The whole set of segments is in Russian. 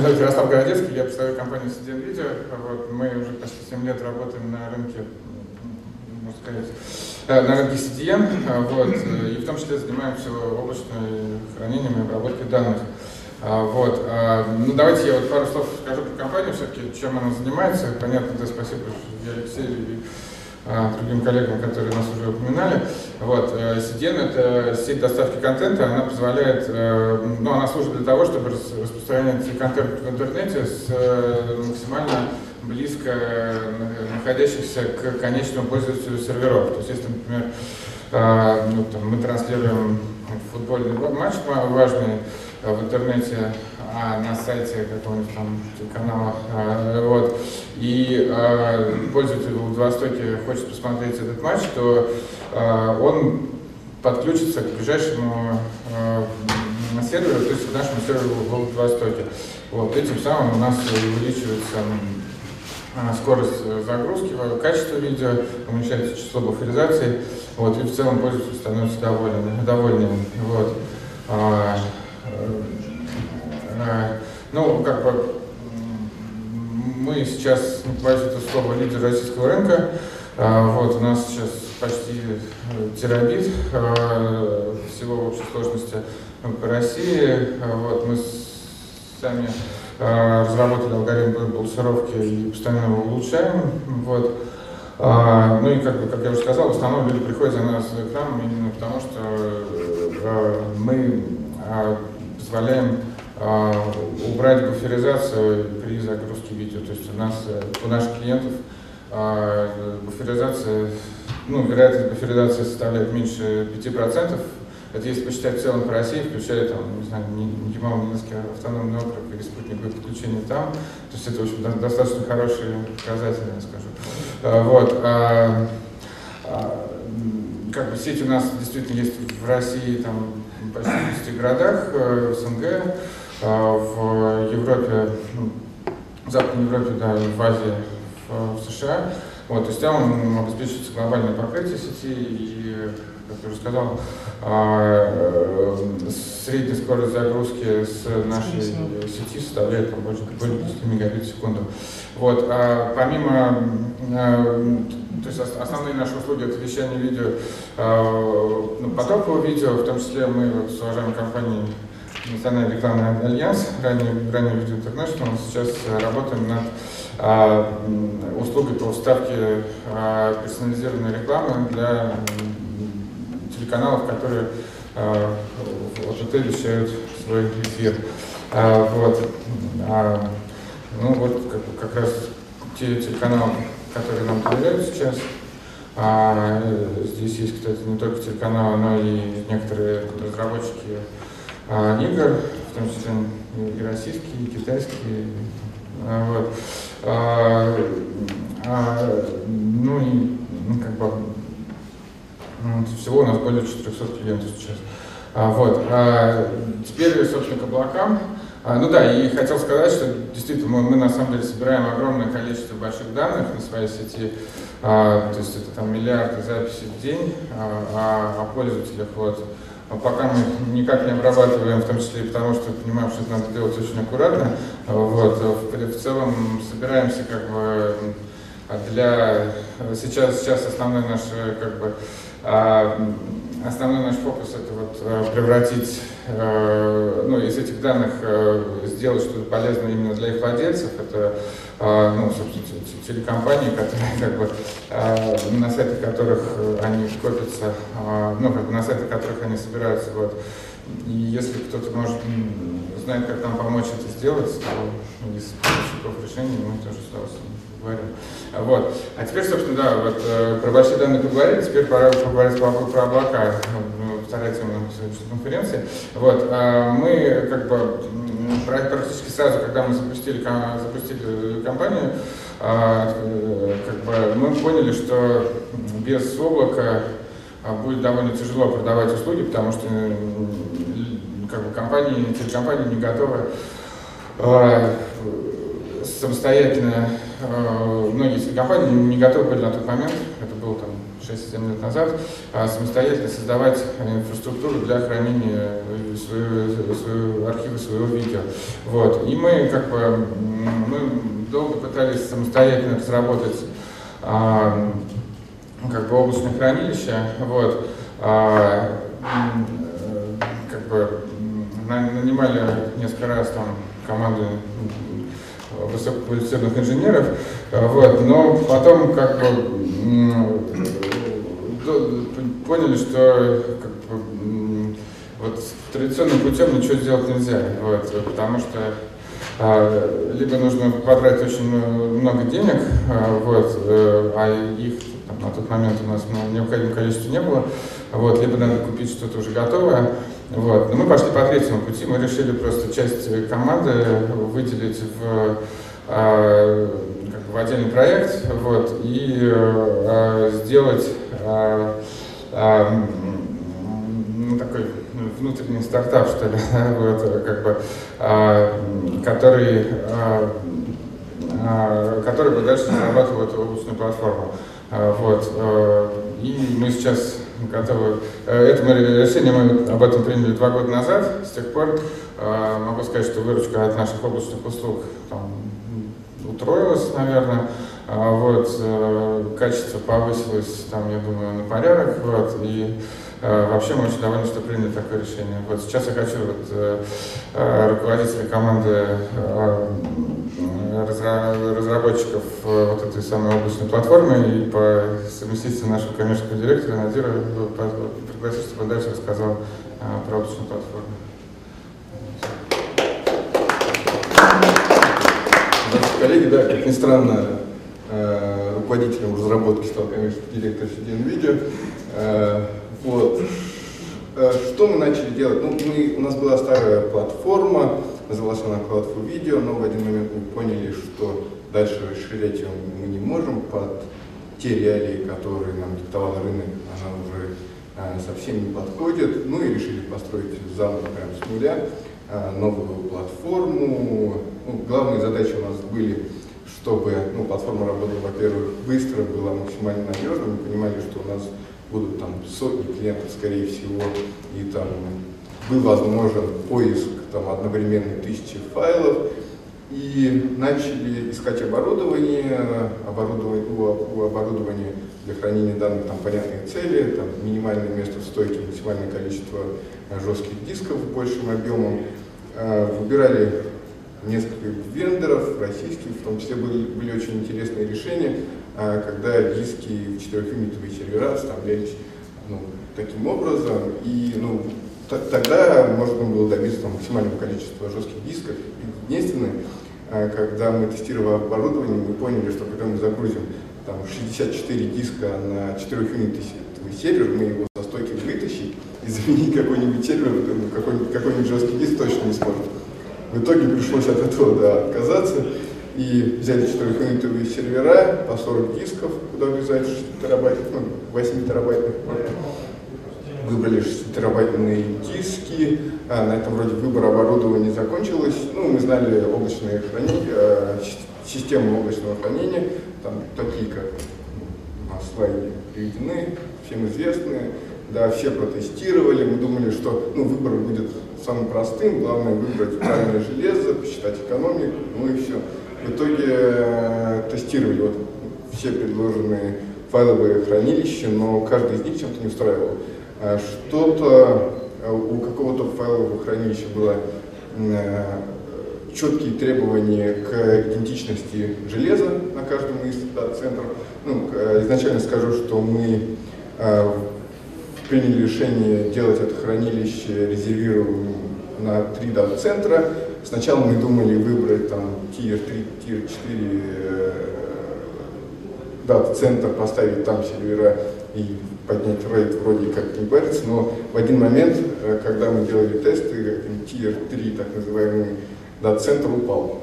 зовут Ярослав Городецкий, я представляю компанию CDN Video. Вот, мы уже почти 7 лет работаем на рынке, можно сказать, э, на рынке CDN, вот, и в том числе занимаемся облачным хранением и обработкой данных. Вот. Ну, давайте я вот пару слов скажу про компанию, все-таки, чем она занимается. Понятно, да, спасибо Алексею и а, другим коллегам, которые нас уже упоминали. Вот, CDN э, – это сеть доставки контента, она позволяет, э, ну, она служит для того, чтобы распространять контент в интернете с э, максимально близко находящихся к конечному пользователю серверов. То есть, если, например, ну, там, мы транслируем футбольный матч важный в интернете, а на сайте какого-нибудь там канала, а, вот, и а, пользователь в Владивостоке хочет посмотреть этот матч, то а, он подключится к ближайшему а, серверу, то есть к нашему серверу в Владивостоке. Вот, этим самым у нас увеличивается а, скорость загрузки, качество видео, уменьшается число буферизации, вот, и в целом пользователь становится доволен, довольным. Вот. А, Э, ну, как бы мы сейчас, боюсь это слово, лидер российского рынка. Э, вот, у нас сейчас почти э, терабит всего в общей сложности по России. Вот, мы сами разработали алгоритм балансировки и постоянно его улучшаем. Вот. Ну и как, как я уже сказал, в основном люди приходят за нас к нам именно потому, что мы позволяем а, убрать буферизацию при загрузке видео. То есть у нас, э, у наших клиентов а, буферизация, ну, вероятность буферизации составляет меньше 5%. Это если посчитать в целом по России, включая там, не знаю, Ямал-Ненецкий автономный округ или спутниковое подключение там. То есть это, в общем, достаточно хорошие показатели, я скажу. А, вот. А, а, как бы сеть у нас действительно есть в России там почти в 10 городах, э, в СНГ. А, в Европе, ну, в Западной Европе, да, в Азии, в, в США. Вот, то есть там обеспечивается глобальное покрытие сети и, как я уже сказал, а, э, средняя скорость загрузки с нашей сети составляет больше, более 10 мегабит в секунду. Вот, а помимо, э, то есть основные наши услуги это вещание видео, ну, потокового видео, в том числе мы вот с уважаемой компанией Национальный рекламный альянс, ранее, ранее Video International, сейчас работаем над а, услугой по уставке а, персонализированной рекламы для телеканалов, которые а, ОТТ вещают свой эфир. А, вот. А, ну вот как, как раз те телеканалы, которые нам доверяют сейчас. А, здесь есть, кстати, не только телеканалы, но и некоторые разработчики а, игр, в том числе и российские, и китайские. А, вот. А, а, ну и ну, как бы всего у нас более 400 клиентов сейчас. А, вот. А, теперь, собственно, к облакам. А, ну да, и хотел сказать, что действительно мы, мы на самом деле собираем огромное количество больших данных на своей сети, а, то есть это там миллиарды записей в день а, а, о пользователях. Вот. А пока мы никак не обрабатываем, в том числе и потому, что понимаем, что это надо делать очень аккуратно. Вот. В целом собираемся как бы для... Сейчас, сейчас основной наш как бы а, основной наш фокус это вот превратить, ну, из этих данных сделать что-то полезное именно для их владельцев. Это ну, собственно, телекомпании, которые, как бы, на сайтах которых они копятся, ну, как бы на сайтах которых они собираются. Вот. И если кто-то может, знает, как нам помочь это сделать, то из поставщиков решений мы тоже с удовольствием говорим. Вот. А теперь, собственно, да, вот э, про большие данные поговорили, теперь пора поговорить про, про облака, ну, вторая тема сегодняшней конференции. Вот. Мы как бы практически сразу, когда мы запустили, запустили компанию, а, как бы мы поняли, что без облака а, будет довольно тяжело продавать услуги, потому что как бы компании, телекомпании не готовы а, самостоятельно, э, многие компании не готовы были на тот момент, это было там 6-7 лет назад, а самостоятельно создавать инфраструктуру для хранения своего, своего архива своего видео. Вот. И мы как бы мы долго пытались самостоятельно разработать а, как бы облачное хранилище. Вот. А, как бы нанимали несколько раз там команды высококвалифицированных инженеров, вот, но потом как бы поняли, что как бы, вот традиционным путем ничего сделать нельзя, вот, потому что а, либо нужно потратить очень много денег, а, вот, э, а их там, на тот момент у нас ну, необходимого количества не было, вот, либо надо купить что-то уже готовое. Вот. Но мы пошли по третьему пути, мы решили просто часть команды выделить в, э, как бы в отдельный проект вот, и э, сделать э, э, ну, такой внутренний стартап, что ли, вот, как бы, э, который, э, э, который бы дальше разрабатывал эту облачную платформу. Э, вот, э, и мы сейчас готовы. Э, это мы, решение мы об этом приняли два года назад. С тех пор э, могу сказать, что выручка от наших облачных услуг там, утроилась, наверное. А вот, э, качество повысилось, там, я думаю, на порядок. Вот, и вообще мы очень довольны, что приняли такое решение. Вот сейчас я хочу вот, руководителя команды разработчиков э, вот этой самой облачной платформы и по совместительству нашего коммерческого директора Надира пригласить, чтобы он дальше рассказал э, про облачную платформу. Коллеги, да, как ни странно, э, руководителем разработки стал коммерческий директор CDN Video. Вот. Что мы начали делать? Ну, мы, у нас была старая платформа, называлась она Cloud for Video, но в один момент мы поняли, что дальше расширять ее мы не можем под те реалии, которые нам диктовал рынок, она уже совсем не подходит. Ну и решили построить заново прямо с нуля новую платформу. Ну, главные задачи у нас были, чтобы ну, платформа работала, во-первых, быстро, была максимально надежной. Мы понимали, что у нас будут там сотни клиентов, скорее всего, и там был возможен поиск там, одновременно тысячи файлов, и начали искать оборудование, оборудование у, оборудования для хранения данных там понятные цели, там минимальное место в стойке, максимальное количество жестких дисков большим объемом. Э, выбирали несколько вендоров российских, в том числе были, были очень интересные решения, э, когда диски в 4-юнитовые сервера вставлялись ну, таким образом, и ну, тогда можно было добиться там, максимального количества жестких дисков. Единственное, э, когда мы тестировали оборудование, мы поняли, что когда мы загрузим там, 64 диска на 4 юнитовый сервер, мы его со стойки вытащить и заменить какой-нибудь сервер, какой-нибудь какой жесткий диск точно не сможет. В итоге пришлось от этого да, отказаться и взяли 4 юнитовые сервера по 40 дисков, куда влезает 6 терабайтов, ну, 8 терабайтных выбрали 6-терабайтные диски, а, на этом вроде выбор оборудования закончилось. Ну, мы знали облачные хранения, э, систему облачного хранения, там такие, как ну, на слайде приведены, всем известные. Да, все протестировали, мы думали, что ну, выбор будет самым простым, главное выбрать правильное железо, посчитать экономику, ну и все. В итоге э, тестировали вот все предложенные файловые хранилища, но каждый из них чем-то не устраивал. А что-то э, у какого-то файлового хранилища было э, четкие требования к идентичности железа на каждом из центров. Ну, изначально скажу, что мы приняли решение делать это хранилище резервированным на три дата-центра. Сначала мы думали выбрать там Tier 3, Tier 4 дата-центр, поставить там сервера и поднять рейд вроде как не парится, но в один момент, э, когда мы делали тесты, Tier 3, так называемый, дата-центр упал.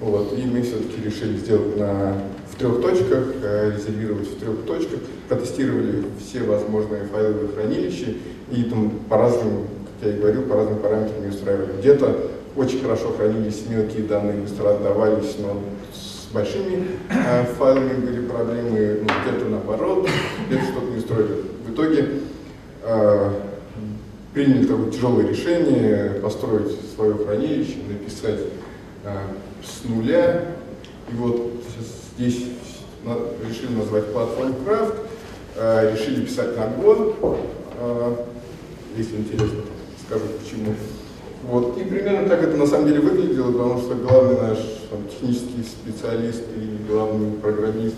Вот, и мы все-таки решили сделать на, в трех точках, э, резервировать в трех точках, протестировали все возможные файловые хранилища и там по разным, как я и говорил, по разным параметрам не устраивали. Где-то очень хорошо хранились мелкие данные, быстро отдавались, но с большими э, файлами были проблемы, ну, где-то наоборот, где-то что-то не устроили. В итоге э, приняли такое тяжелое решение построить свое хранилище, написать с нуля. И вот здесь решили назвать платформу Craft, э, решили писать на Go, э, если интересно, скажу почему. Вот. И примерно так это на самом деле выглядело, потому что главный наш там, технический специалист и главный программист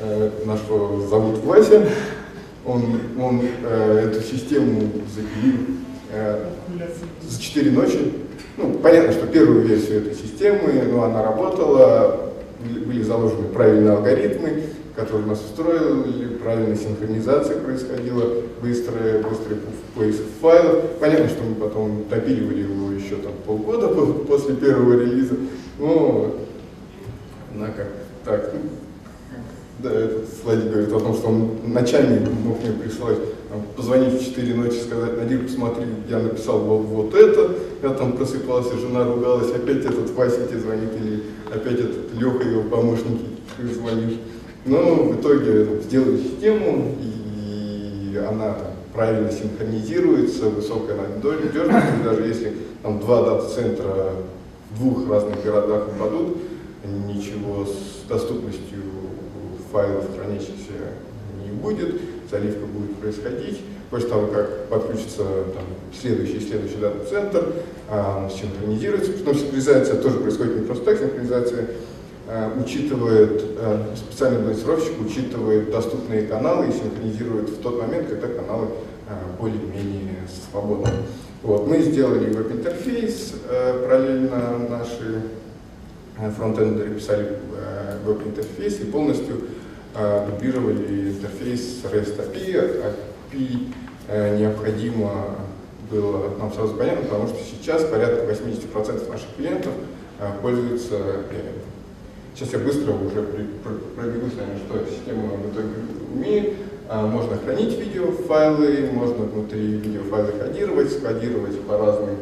э, нашего зовут Вася, он, он э, эту систему запилил э, за 4 ночи. Ну, понятно, что первую версию этой системы, ну, она работала, были заложены правильные алгоритмы, которые нас устроили, правильная синхронизация происходила, быстрый, быстрый поиск файлов. Понятно, что мы потом допиливали его еще там полгода после первого релиза, но однако так, ну, да, этот слайд говорит о том, что он ночами мог мне присылать, позвонить в 4 ночи, сказать, Надир, посмотри, я написал вот, вот это, я там просыпался, жена ругалась, опять этот Вася тебе звонит, или опять этот Леха, его помощник, ты звонишь. Но в итоге сделали систему, и она правильно синхронизируется, высокая надежность, даже если там два дата-центра в двух разных городах упадут, ничего с доступностью файлов хранящихся не будет, заливка будет происходить. После того, как подключится там, следующий и следующий дата-центр, а, синхронизируется, потом синхронизация тоже происходит не просто так, синхронизация а, учитывает, а, специальный блокировщик учитывает доступные каналы и синхронизирует в тот момент, когда каналы более-менее свободны. Вот. Мы сделали веб-интерфейс, параллельно наши фронтендеры писали веб-интерфейс и полностью а, дублировали интерфейс REST API. API э, необходимо было нам сразу понятно, потому что сейчас порядка 80% наших клиентов э, пользуются. Сейчас я быстро уже пробегу с вами, что система в итоге умеет. А, можно хранить видеофайлы, можно внутри видеофайлы кодировать, скодировать по разным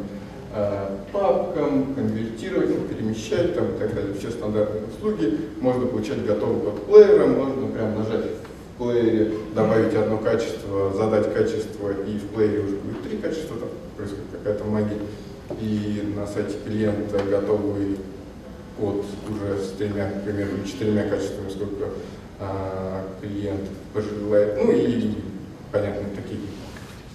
папкам, конвертировать, перемещать там, и так далее. Все стандартные услуги. Можно получать готовый код плеера, можно прям нажать в плеере, добавить одно качество, задать качество, и в плеере уже будет три качества, там происходит какая-то магия. И на сайте клиента готовый код уже с тремя, примерно четырьмя качествами, сколько а, клиент пожелает. Ну и, понятно, такие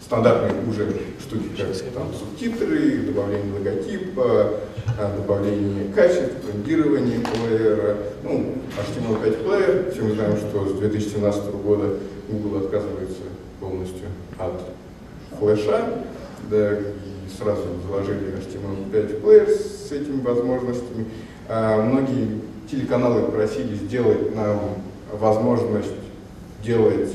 стандартные уже штуки, как там, субтитры, добавление логотипа, а, добавление качеств, брендирование плеера, ну, HTML5 плеер. Все мы знаем, что с 2017 года Google отказывается полностью от флеша, да, и сразу заложили HTML5 плеер с этими возможностями. А многие телеканалы просили сделать нам возможность делать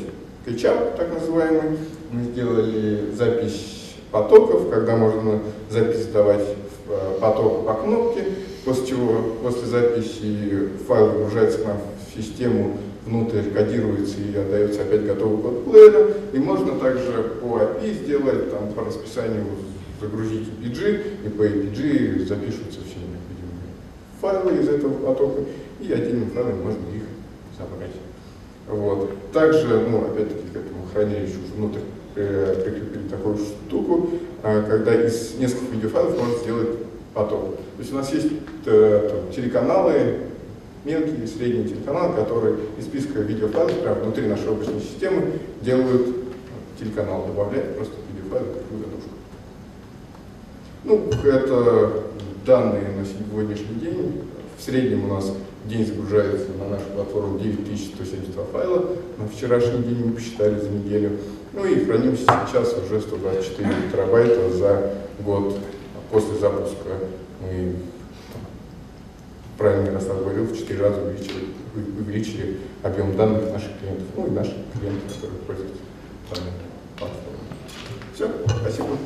кетчап, так называемый, мы сделали запись потоков, когда можно запись давать в э, поток по кнопке, после чего после записи файл нам в систему, внутрь кодируется и отдается опять готовый код плеера. И можно также по API сделать, там, по расписанию загрузить EPG, и по EPG запишутся все необходимые файлы из этого потока, и отдельным файлом можно их забрать. Вот. Также, ну, опять-таки, к этому хранилищу внутрь Э, прикрепили такую штуку, а, когда из нескольких видеофайлов можно сделать поток. То есть у нас есть э, там, телеканалы, мелкие и средние телеканалы, которые из списка видеофайлов прямо внутри нашей облачной системы делают телеканал, добавляют просто видеофайл в такую задушку. Ну, это данные на сегодняшний день. В среднем у нас день загружается на нашу платформу 9172 файла. На вчерашний день мы посчитали за неделю. Ну и хранимся сейчас уже 124 терабайта за год после запуска. Мы, правильно Ярослав говорил, в 4 раза увеличили, увеличили объем данных наших клиентов, ну и наших клиентов, которые пользуются данной платформой. Все, спасибо.